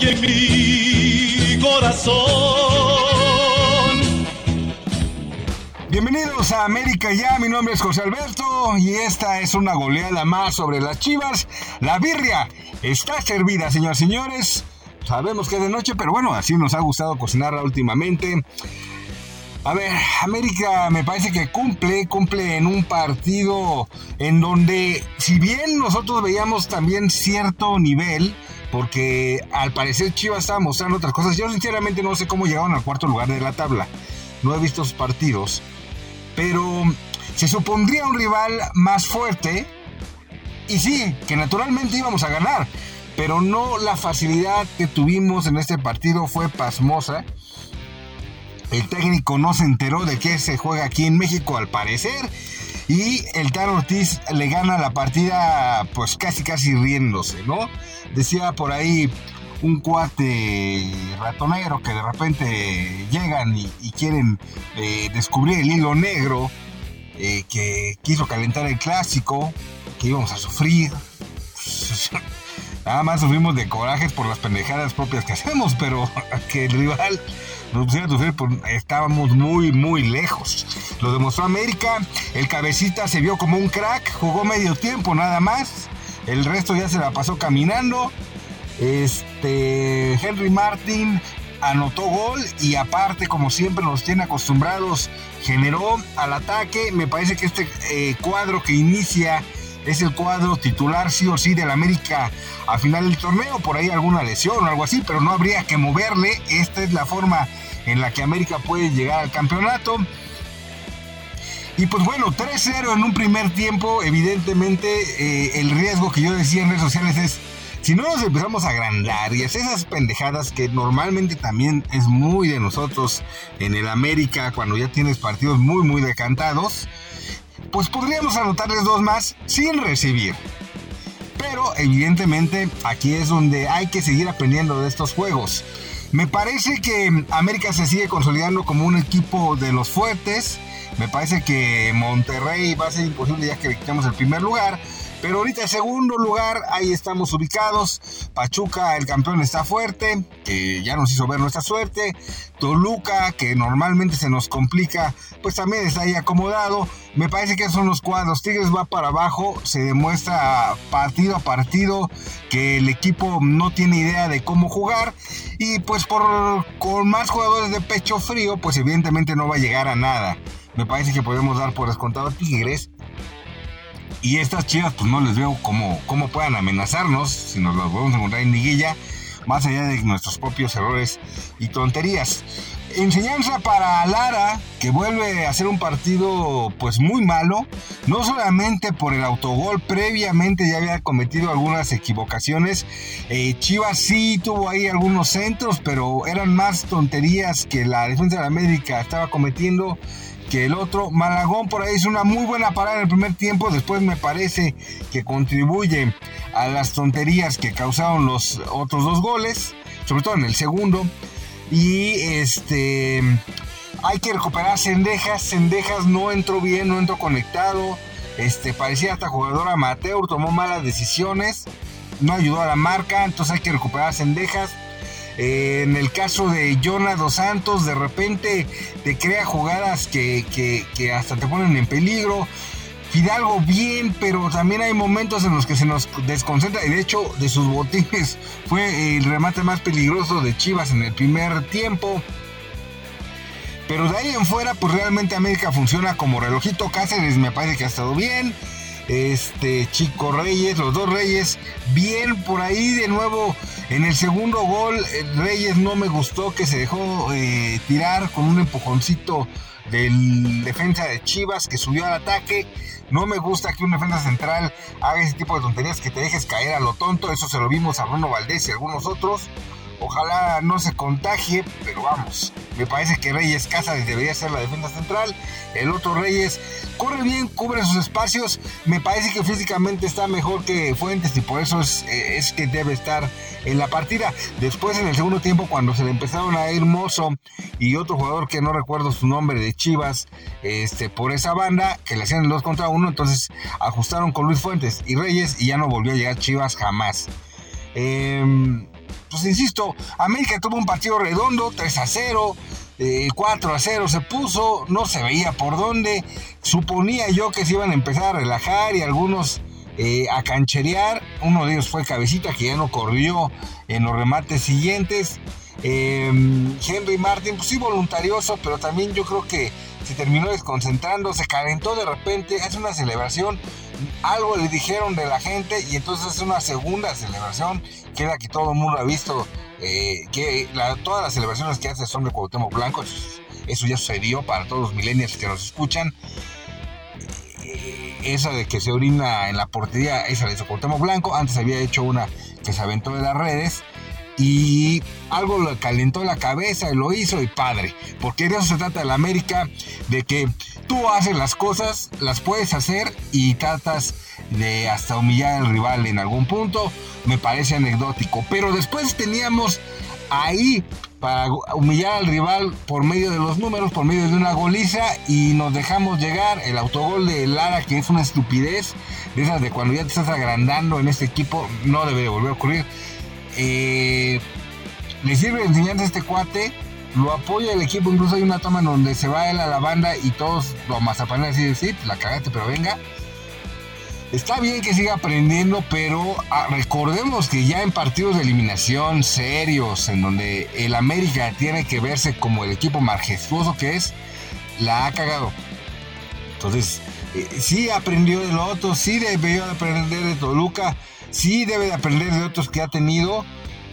en mi corazón. Bienvenidos a América Ya, mi nombre es José Alberto y esta es una goleada más sobre las Chivas. La birria está servida, señoras y señores. Sabemos que es de noche, pero bueno, así nos ha gustado cocinarla últimamente. A ver, América me parece que cumple, cumple en un partido en donde, si bien nosotros veíamos también cierto nivel, porque al parecer Chivas estaba mostrando otras cosas, yo sinceramente no sé cómo llegaron al cuarto lugar de la tabla. No he visto sus partidos, pero se supondría un rival más fuerte, y sí, que naturalmente íbamos a ganar, pero no la facilidad que tuvimos en este partido fue pasmosa el técnico no se enteró de que se juega aquí en México al parecer. Y el Taro Ortiz le gana la partida pues casi casi riéndose, ¿no? Decía por ahí un cuate ratonero que de repente llegan y, quieren eh, descubrir el hilo negro eh, que quiso calentar el clásico, que íbamos a sufrir. Nada más sufrimos de corajes por las pendejadas propias que hacemos, pero que el rival estábamos muy, muy lejos. Lo demostró América, el cabecita se vio como un crack, jugó medio tiempo nada más, el resto ya se la pasó caminando. Este, Henry Martin anotó gol y aparte, como siempre nos tiene acostumbrados, generó al ataque. Me parece que este eh, cuadro que inicia es el cuadro titular sí o sí del América a final del torneo, por ahí alguna lesión o algo así, pero no habría que moverle, esta es la forma en la que América puede llegar al campeonato. Y pues bueno, 3-0 en un primer tiempo, evidentemente eh, el riesgo que yo decía en redes sociales es, si no nos empezamos a agrandar y hacer esas pendejadas que normalmente también es muy de nosotros en el América cuando ya tienes partidos muy muy decantados, pues podríamos anotarles dos más sin recibir. Pero evidentemente aquí es donde hay que seguir aprendiendo de estos juegos. Me parece que América se sigue consolidando como un equipo de los fuertes. Me parece que Monterrey va a ser imposible ya que quitamos el primer lugar. Pero ahorita en segundo lugar, ahí estamos ubicados. Pachuca, el campeón, está fuerte, que ya nos hizo ver nuestra suerte. Toluca, que normalmente se nos complica, pues también está ahí acomodado. Me parece que son los cuadros. Tigres va para abajo, se demuestra partido a partido que el equipo no tiene idea de cómo jugar. Y pues por con más jugadores de pecho frío, pues evidentemente no va a llegar a nada. Me parece que podemos dar por descontado a Tigres y estas chivas, pues no les veo cómo, cómo puedan amenazarnos si nos las podemos encontrar en liguilla, más allá de nuestros propios errores y tonterías. Enseñanza para Lara, que vuelve a hacer un partido pues muy malo, no solamente por el autogol, previamente ya había cometido algunas equivocaciones. Eh, Chivas sí tuvo ahí algunos centros, pero eran más tonterías que la defensa de la América estaba cometiendo que el otro. Malagón por ahí es una muy buena parada en el primer tiempo. Después me parece que contribuye a las tonterías que causaron los otros dos goles. Sobre todo en el segundo. Y este. Hay que recuperar Sendejas. Sendejas no entró bien, no entró conectado. Este, parecía hasta jugador amateur, tomó malas decisiones. No ayudó a la marca. Entonces hay que recuperar En el caso de Jonah Dos Santos, de repente te crea jugadas que, hasta te ponen en peligro. Fidalgo bien, pero también hay momentos en los que se nos desconcentra. Y de hecho, de sus botines fue el remate más peligroso de Chivas en el primer tiempo. Pero de ahí en fuera, pues realmente América funciona como relojito. Cáceres me parece que ha estado bien este Chico Reyes, los dos Reyes, bien por ahí de nuevo en el segundo gol. Reyes no me gustó que se dejó eh, tirar con un empujoncito del defensa de Chivas que subió al ataque. No me gusta que un defensa central haga ese tipo de tonterías que te dejes caer a lo tonto. Eso se lo vimos a Bruno Valdés y algunos otros. Ojalá no se contagie, pero vamos. Me parece que Reyes Casas debería ser la defensa central. El otro Reyes corre bien, cubre sus espacios. Me parece que físicamente está mejor que Fuentes y por eso es, es que debe estar en la partida. Después en el segundo tiempo cuando se le empezaron a ir Mozo y otro jugador que no recuerdo su nombre de Chivas este, por esa banda que le hacían el 2 contra 1. Entonces ajustaron con Luis Fuentes y Reyes y ya no volvió a llegar Chivas jamás. Eh, pues insisto, América tuvo un partido redondo, 3 a 0, 4 eh, a 0 se puso, no se veía por dónde. Suponía yo que se iban a empezar a relajar y algunos eh, a cancherear. Uno de ellos fue Cabecita, que ya no corrió en los remates siguientes. Em, Henry Martin, pues sí voluntarioso, pero también yo creo que se terminó desconcentrando, se calentó de repente, hace una celebración, algo le dijeron de la gente y entonces hace una segunda celebración, queda que todo el mundo ha visto eh, que todas las celebraciones que hace son de Cuauhtémoc Blanco, eso, ya sucedió para todos los millennials que nos escuchan. Eh, esa de que se orina en la portería, esa la hizo Cuauhtémoc Blanco, antes había hecho una que se aventó de las redes y algo le calentó la cabeza y lo hizo y padre, porque de eso se trata de la América, de que tú haces las cosas, las puedes hacer y tratas de hasta humillar al rival en algún punto, me parece anecdótico, pero después teníamos ahí para humillar al rival por medio de los números, por medio de una goliza y nos dejamos llegar. El autogol de Lara que es una estupidez, de esas de cuando ya te estás agrandando en este equipo, no debe de volver a ocurrir eh, le sirve de enseñanza este cuate, lo apoya el equipo, incluso hay una toma en donde se va él a la banda y todos lo mazapanean así de sí, pues la cagaste, pero venga. Está bien que siga aprendiendo, pero ah, recordemos que ya en partidos de eliminación serios, en donde el América tiene que verse como el equipo majestuoso que es, la ha cagado. Entonces, eh, sí aprendió de lo otro, sí debió aprender de Toluca, sí debe de aprender de otros que ha tenido,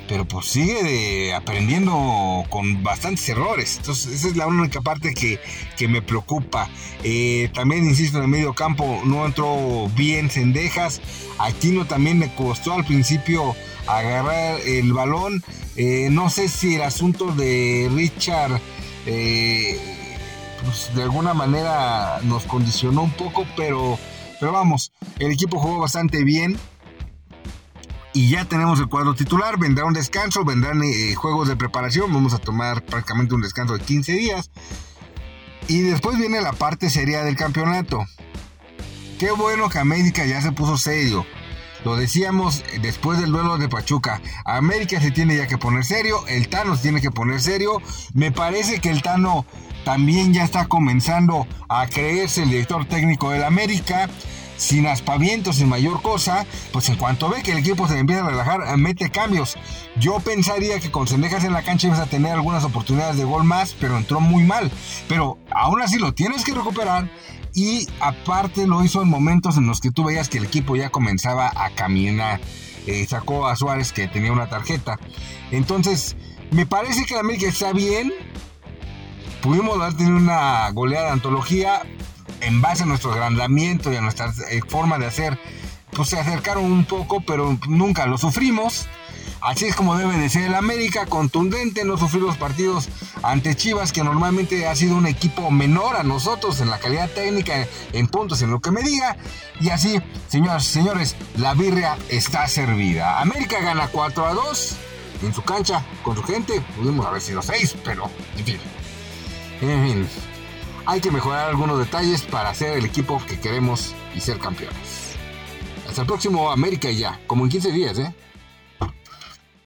pero pues sigue aprendiendo con bastantes errores. Entonces, esa es la única parte que, me preocupa. Eh, también, insisto, en el medio campo no entró bien Cendejas. Aquino también me costó al principio agarrar el balón. Eh, no sé si el asunto de Richard eh, pues, de alguna manera nos condicionó un poco, pero, pero vamos, el equipo jugó bastante bien y ya tenemos el cuadro titular. Vendrá un descanso, vendrán eh, juegos de preparación. Vamos a tomar prácticamente un descanso de 15 días. Y después viene la parte seria del campeonato. Qué bueno que América ya se puso serio. Lo decíamos después del duelo de Pachuca. América se tiene ya que poner serio. El Tano se tiene que poner serio. Me parece que el Tano también ya está comenzando a creerse el director técnico del América sin aspavientos, sin mayor cosa, pues en cuanto ve que el equipo se empieza a relajar, mete cambios. Yo pensaría que con Cendejas en la cancha ibas a tener algunas oportunidades de gol más, pero entró muy mal. Pero aún así lo tienes que recuperar y aparte lo hizo en momentos en los que tú veías que el equipo ya comenzaba a caminar. Eh, sacó a Suárez que tenía una tarjeta. Entonces, me parece que la América está bien. Pudimos haber una goleada de antología, en base a nuestro agrandamiento y a nuestra eh, forma de hacer, pues se acercaron un poco, pero nunca lo sufrimos. Así es como debe de ser el América, contundente, no sufrir los partidos ante Chivas, que normalmente ha sido un equipo menor a nosotros en la calidad técnica, en puntos, en lo que me diga. Y así, señoras y señores, la birria está servida. América gana 4 a 2 en su cancha con su gente. Pudimos haber sido 6, pero en fin. En fin hay que mejorar algunos detalles para ser el equipo que queremos y ser campeones. Hasta el próximo América ya, como en 15 días, ¿eh?